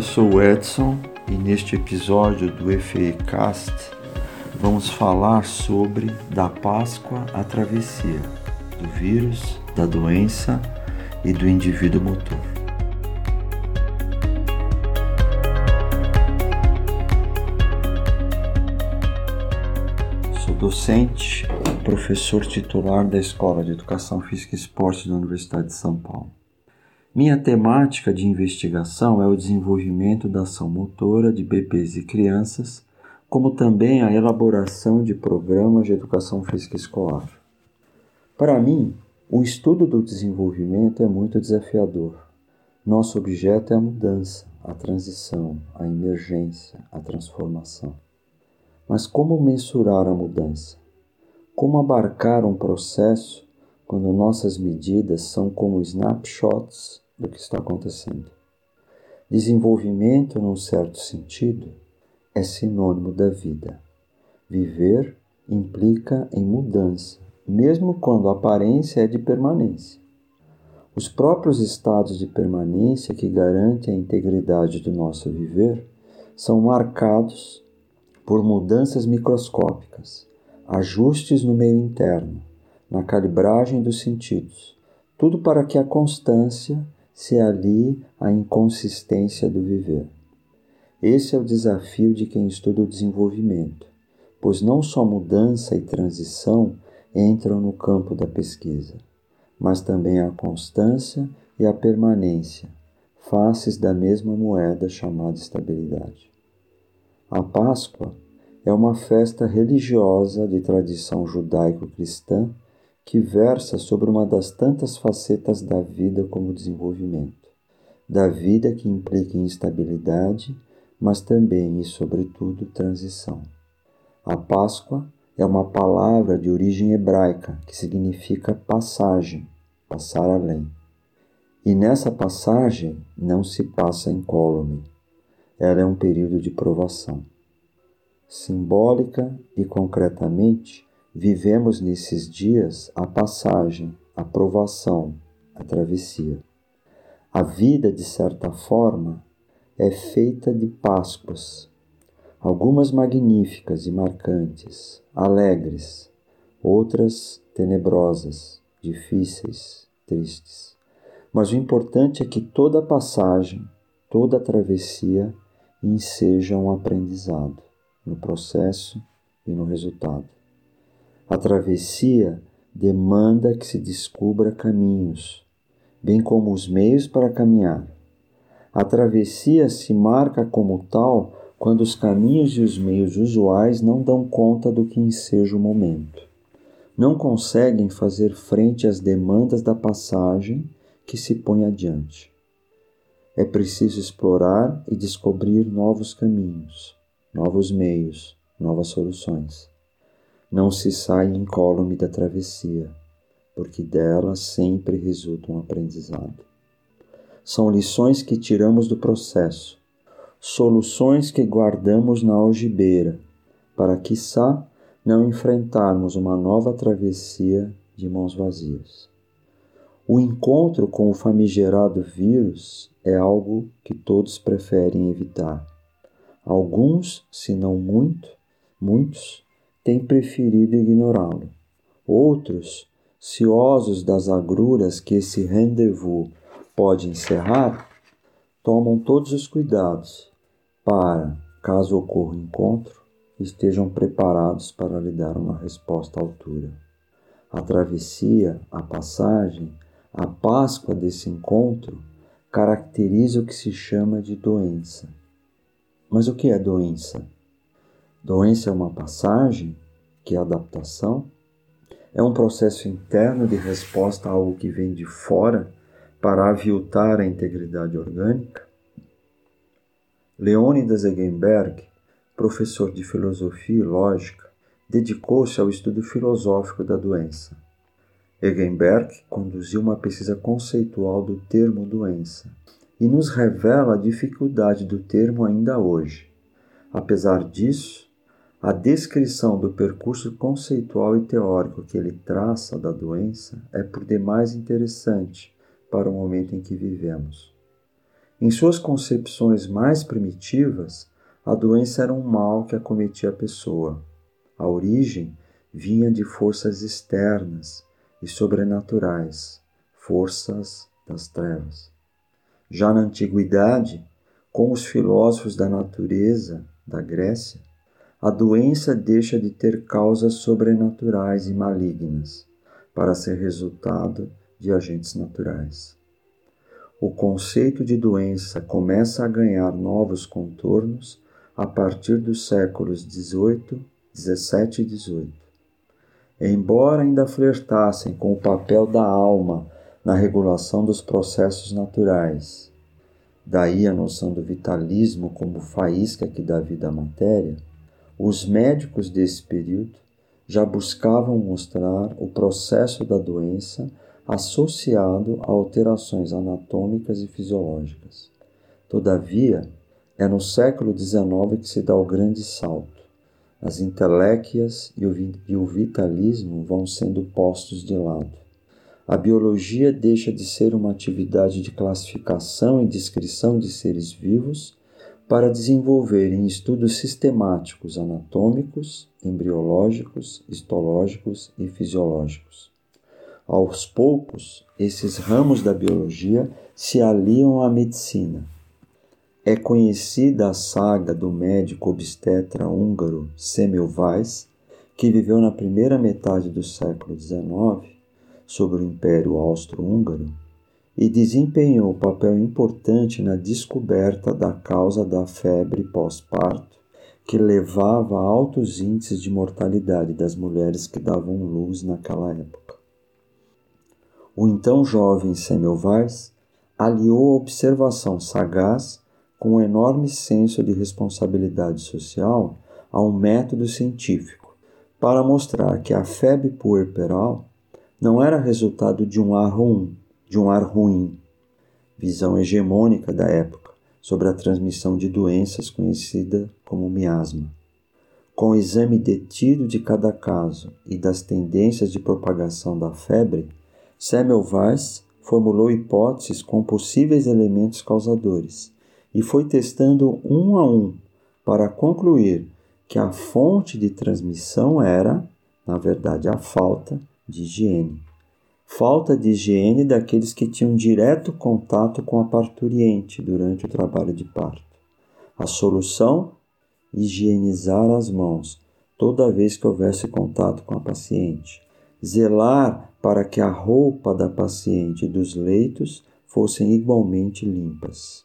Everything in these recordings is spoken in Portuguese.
eu sou o Edson e neste episódio do EFECast vamos falar sobre da Páscoa à travessia, do vírus, da doença e do indivíduo motor. Sou docente professor titular da Escola de Educação Física e Esporte da Universidade de São Paulo. Minha temática de investigação é o desenvolvimento da ação motora de bebês e crianças, como também a elaboração de programas de educação física escolar. Para mim, o estudo do desenvolvimento é muito desafiador. Nosso objeto é a mudança, a transição, a emergência, a transformação. Mas como mensurar a mudança? Como abarcar um processo quando nossas medidas são como snapshots do que está acontecendo. Desenvolvimento, num certo sentido, é sinônimo da vida. Viver implica em mudança, mesmo quando a aparência é de permanência. Os próprios estados de permanência que garantem a integridade do nosso viver são marcados por mudanças microscópicas, ajustes no meio interno, na calibragem dos sentidos, tudo para que a constância se alie à inconsistência do viver. Esse é o desafio de quem estuda o desenvolvimento, pois não só mudança e transição entram no campo da pesquisa, mas também a constância e a permanência, faces da mesma moeda chamada estabilidade. A Páscoa é uma festa religiosa de tradição judaico-cristã que versa sobre uma das tantas facetas da vida como desenvolvimento. Da vida que implica instabilidade, mas também e sobretudo transição. A Páscoa é uma palavra de origem hebraica que significa passagem, passar além. E nessa passagem não se passa incólume. Ela é um período de provação. Simbólica e concretamente, Vivemos nesses dias a passagem, a provação, a travessia. A vida, de certa forma, é feita de Páscoas, algumas magníficas e marcantes, alegres, outras tenebrosas, difíceis, tristes. Mas o importante é que toda passagem, toda travessia enseja um aprendizado no processo e no resultado. A travessia demanda que se descubra caminhos, bem como os meios para caminhar. A travessia se marca como tal quando os caminhos e os meios usuais não dão conta do que enseja o momento. Não conseguem fazer frente às demandas da passagem que se põe adiante. É preciso explorar e descobrir novos caminhos, novos meios, novas soluções não se sai incólume da travessia, porque dela sempre resulta um aprendizado. São lições que tiramos do processo, soluções que guardamos na algibeira, para, quiçá, não enfrentarmos uma nova travessia de mãos vazias. O encontro com o famigerado vírus é algo que todos preferem evitar. Alguns, se não muito, muitos, têm preferido ignorá-lo. Outros, ciosos das agruras que esse rendezvous pode encerrar, tomam todos os cuidados para, caso ocorra o encontro, estejam preparados para lhe dar uma resposta à altura. A travessia, a passagem, a Páscoa desse encontro caracteriza o que se chama de doença. Mas o que é doença? Doença é uma passagem, que é adaptação, é um processo interno de resposta a algo que vem de fora para aviltar a integridade orgânica. Leônidas Egenberg, professor de filosofia e lógica, dedicou-se ao estudo filosófico da doença. Egenberg conduziu uma pesquisa conceitual do termo doença e nos revela a dificuldade do termo ainda hoje. Apesar disso, a descrição do percurso conceitual e teórico que ele traça da doença é por demais interessante para o momento em que vivemos. Em suas concepções mais primitivas, a doença era um mal que acometia a pessoa. A origem vinha de forças externas e sobrenaturais, forças das trevas. Já na antiguidade, com os filósofos da natureza da Grécia, a doença deixa de ter causas sobrenaturais e malignas para ser resultado de agentes naturais. O conceito de doença começa a ganhar novos contornos a partir dos séculos XVIII, XVII e XVIII. Embora ainda flertassem com o papel da alma na regulação dos processos naturais, daí a noção do vitalismo como faísca que dá vida à matéria, os médicos desse período já buscavam mostrar o processo da doença associado a alterações anatômicas e fisiológicas. Todavia, é no século XIX que se dá o grande salto. As inteléquias e o vitalismo vão sendo postos de lado. A biologia deixa de ser uma atividade de classificação e descrição de seres vivos para desenvolver em estudos sistemáticos anatômicos, embriológicos, histológicos e fisiológicos. Aos poucos, esses ramos da biologia se aliam à medicina. É conhecida a saga do médico obstetra húngaro Semmelweis, que viveu na primeira metade do século XIX sobre o Império Austro-Húngaro e desempenhou papel importante na descoberta da causa da febre pós-parto, que levava a altos índices de mortalidade das mulheres que davam luz naquela época. O então jovem Semmelweis aliou a observação sagaz com um enorme senso de responsabilidade social a um método científico para mostrar que a febre puerperal não era resultado de um ar ruim, de um ar ruim, visão hegemônica da época sobre a transmissão de doenças conhecida como miasma. Com o exame detido de cada caso e das tendências de propagação da febre, Semmelweis formulou hipóteses com possíveis elementos causadores e foi testando um a um para concluir que a fonte de transmissão era, na verdade, a falta de higiene falta de higiene daqueles que tinham direto contato com a parturiente durante o trabalho de parto. A solução? Higienizar as mãos toda vez que houvesse contato com a paciente. Zelar para que a roupa da paciente e dos leitos fossem igualmente limpas.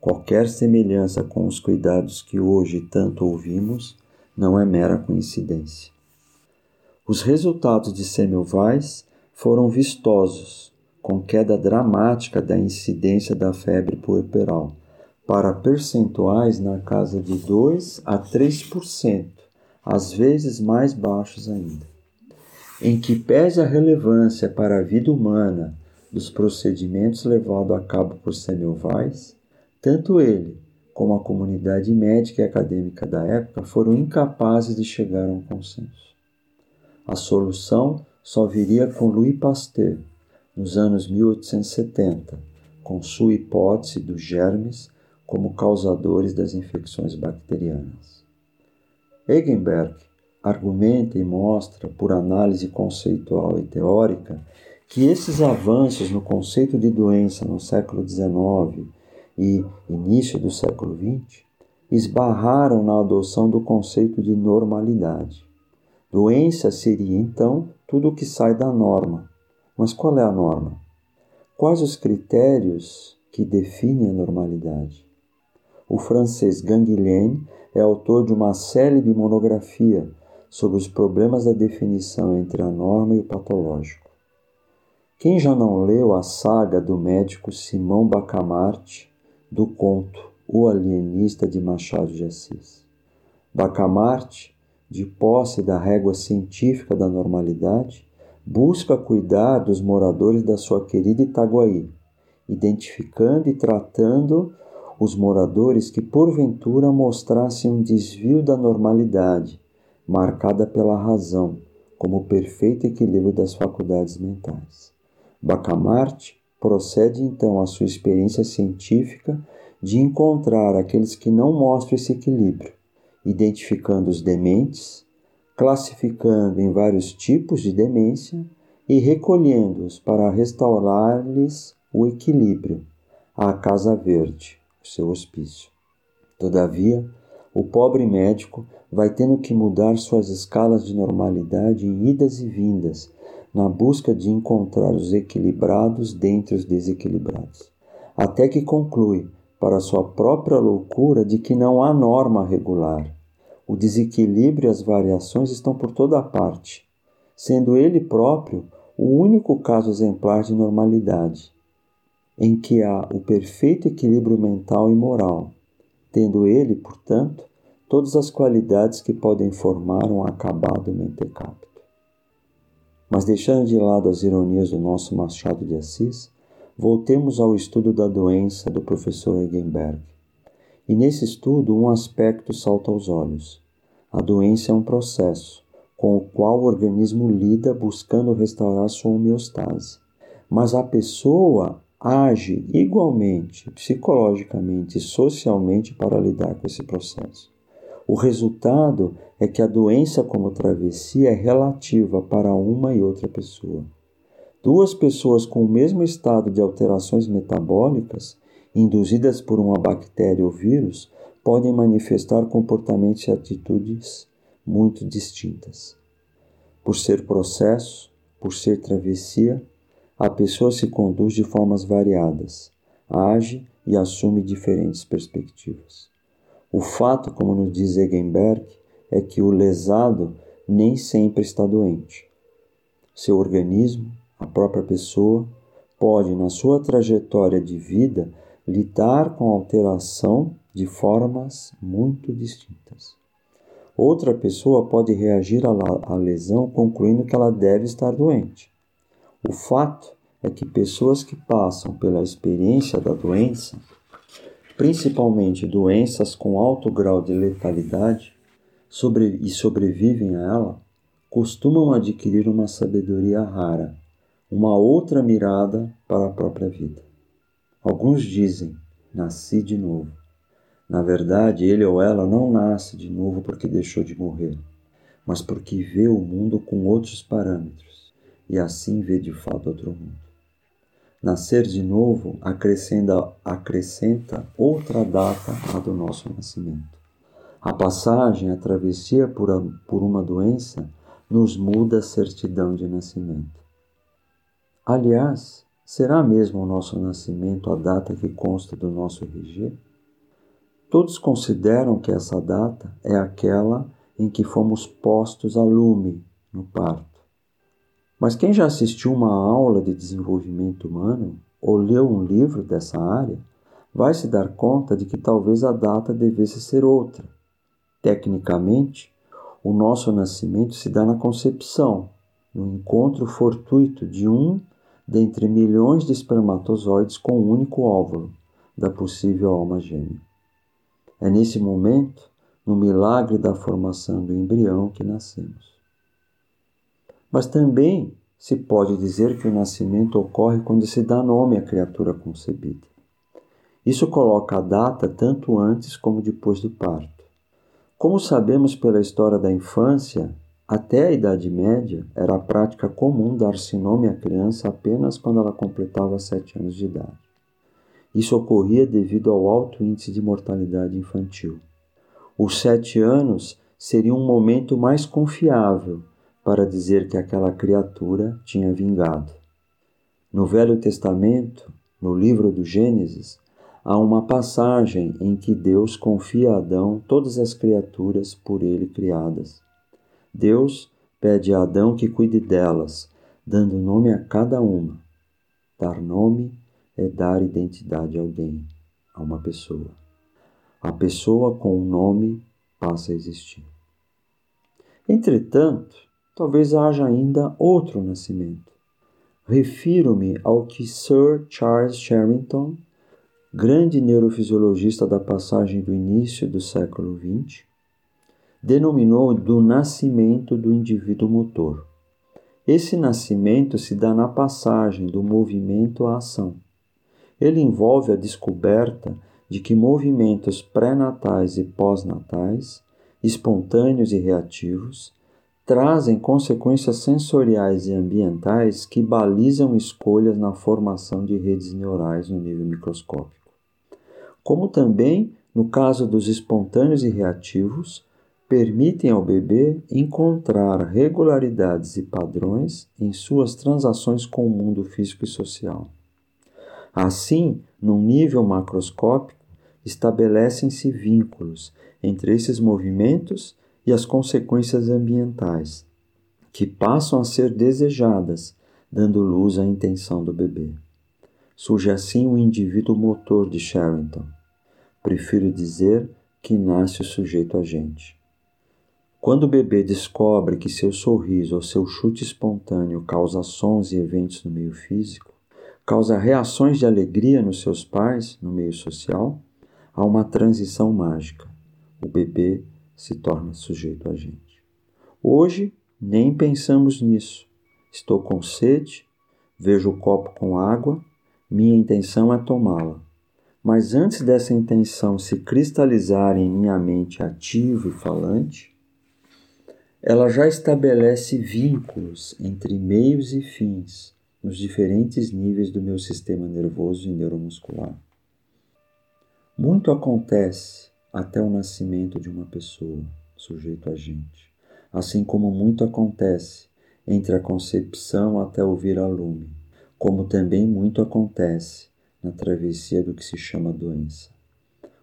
Qualquer semelhança com os cuidados que hoje tanto ouvimos não é mera coincidência. Os resultados de Semmelweis foram vistosos, com queda dramática da incidência da febre puerperal, para percentuais na casa de 2 a 3%, às vezes mais baixos ainda. Em que pese a relevância para a vida humana dos procedimentos levados a cabo por Semmelweis, tanto ele como a comunidade médica e acadêmica da época foram incapazes de chegar a um consenso. A solução só viria com Louis Pasteur nos anos 1870, com sua hipótese dos germes como causadores das infecções bacterianas. Egenberg argumenta e mostra, por análise conceitual e teórica, que esses avanços no conceito de doença no século XIX e início do século XX esbarraram na adoção do conceito de normalidade. Doença seria, então, tudo o que sai da norma. Mas qual é a norma? Quais os critérios que definem a normalidade? O francês Ganguilhem é autor de uma célebre monografia sobre os problemas da definição entre a norma e o patológico. Quem já não leu a saga do médico Simão Bacamarte do conto O Alienista de Machado de Assis? Bacamarte de posse da régua científica da normalidade, busca cuidar dos moradores da sua querida Itaguaí, identificando e tratando os moradores que porventura mostrassem um desvio da normalidade, marcada pela razão, como o perfeito equilíbrio das faculdades mentais. Bacamarte procede então a sua experiência científica de encontrar aqueles que não mostram esse equilíbrio, identificando os dementes, classificando em vários tipos de demência e recolhendo-os para restaurar-lhes o equilíbrio à Casa Verde, o seu hospício. Todavia, o pobre médico vai tendo que mudar suas escalas de normalidade em idas e vindas, na busca de encontrar os equilibrados dentre os desequilibrados, até que conclui, para sua própria loucura, de que não há norma regular. O desequilíbrio e as variações estão por toda parte, sendo ele próprio o único caso exemplar de normalidade, em que há o perfeito equilíbrio mental e moral, tendo ele, portanto, todas as qualidades que podem formar um acabado mentecapto. Mas deixando de lado as ironias do nosso Machado de Assis, voltemos ao estudo da doença do professor Eigenberg. E nesse estudo, um aspecto salta aos olhos. A doença é um processo com o qual o organismo lida buscando restaurar sua homeostase. Mas a pessoa age igualmente psicologicamente e socialmente para lidar com esse processo. O resultado é que a doença como travessia é relativa para uma e outra pessoa. Duas pessoas com o mesmo estado de alterações metabólicas, induzidas por uma bactéria ou vírus, podem manifestar comportamentos e atitudes muito distintas. Por ser processo, por ser travessia, a pessoa se conduz de formas variadas, age e assume diferentes perspectivas. O fato, como nos diz Egenberg, é que o lesado nem sempre está doente. Seu organismo, a própria pessoa, pode, na sua trajetória de vida, lidar com a alteração de formas muito distintas. Outra pessoa pode reagir à lesão concluindo que ela deve estar doente. O fato é que pessoas que passam pela experiência da doença, principalmente doenças com alto grau de letalidade, sobre, e sobrevivem a ela, costumam adquirir uma sabedoria rara, uma outra mirada para a própria vida. Alguns dizem: nasci de novo. Na verdade, ele ou ela não nasce de novo porque deixou de morrer, mas porque vê o mundo com outros parâmetros e assim vê de fato outro mundo. Nascer de novo acrescenta, acrescenta outra data à do nosso nascimento. A passagem, a travessia por, a, por uma doença, nos muda a certidão de nascimento. Aliás, será mesmo o nosso nascimento a data que consta do nosso RG? Todos consideram que essa data é aquela em que fomos postos a lume no parto. Mas quem já assistiu uma aula de desenvolvimento humano ou leu um livro dessa área, vai se dar conta de que talvez a data devesse ser outra. Tecnicamente, o nosso nascimento se dá na concepção, no encontro fortuito de um dentre milhões de espermatozoides com um único óvulo da possível alma gêmea. É nesse momento, no milagre da formação do embrião, que nascemos. Mas também se pode dizer que o nascimento ocorre quando se dá nome à criatura concebida. Isso coloca a data tanto antes como depois do parto. Como sabemos pela história da infância, até a Idade Média era a prática comum dar-se nome à criança apenas quando ela completava sete anos de idade. Isso ocorria devido ao alto índice de mortalidade infantil. Os sete anos seriam um momento mais confiável para dizer que aquela criatura tinha vingado. No Velho Testamento, no livro do Gênesis, há uma passagem em que Deus confia a Adão todas as criaturas por ele criadas. Deus pede a Adão que cuide delas, dando nome a cada uma. Dar nome é dar identidade a alguém, a uma pessoa. A pessoa com o um nome passa a existir. Entretanto, talvez haja ainda outro nascimento. Refiro-me ao que Sir Charles Sherrington, grande neurofisiologista da passagem do início do século XX, denominou do nascimento do indivíduo motor. Esse nascimento se dá na passagem do movimento à ação. Ele envolve a descoberta de que movimentos pré-natais e pós-natais, espontâneos e reativos, trazem consequências sensoriais e ambientais que balizam escolhas na formação de redes neurais no nível microscópico. Como também, no caso dos espontâneos e reativos, permitem ao bebê encontrar regularidades e padrões em suas transações com o mundo físico e social. Assim, num nível macroscópico, estabelecem-se vínculos entre esses movimentos e as consequências ambientais, que passam a ser desejadas, dando luz à intenção do bebê. Surge assim o indivíduo motor de Sherrington. Prefiro dizer que nasce o sujeito agente. Quando o bebê descobre que seu sorriso ou seu chute espontâneo causa sons e eventos no meio físico, causa reações de alegria nos seus pais, no meio social, há uma transição mágica. O bebê se torna sujeito a gente. Hoje nem pensamos nisso. Estou com sede, vejo o copo com água, minha intenção é tomá-la. Mas antes dessa intenção se cristalizar em minha mente ativa e falante, ela já estabelece vínculos entre meios e fins nos diferentes níveis do meu sistema nervoso e neuromuscular. Muito acontece até o nascimento de uma pessoa, sujeito a gente, assim como muito acontece entre a concepção até o vir a lume, como também muito acontece na travessia do que se chama doença.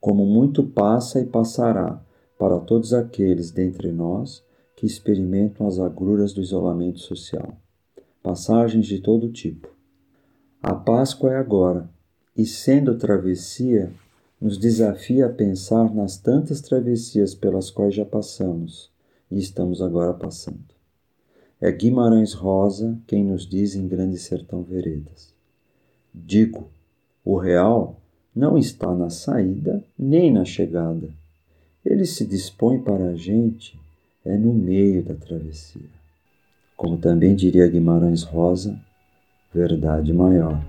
Como muito passa e passará para todos aqueles dentre nós que experimentam as agruras do isolamento social. Passagens de todo tipo. A Páscoa é agora, e sendo travessia, nos desafia a pensar nas tantas travessias pelas quais já passamos e estamos agora passando. É Guimarães Rosa quem nos diz em Grande Sertão Veredas. Digo, o real não está na saída nem na chegada. Ele se dispõe para a gente é no meio da travessia. Como também diria Guimarães Rosa, verdade maior.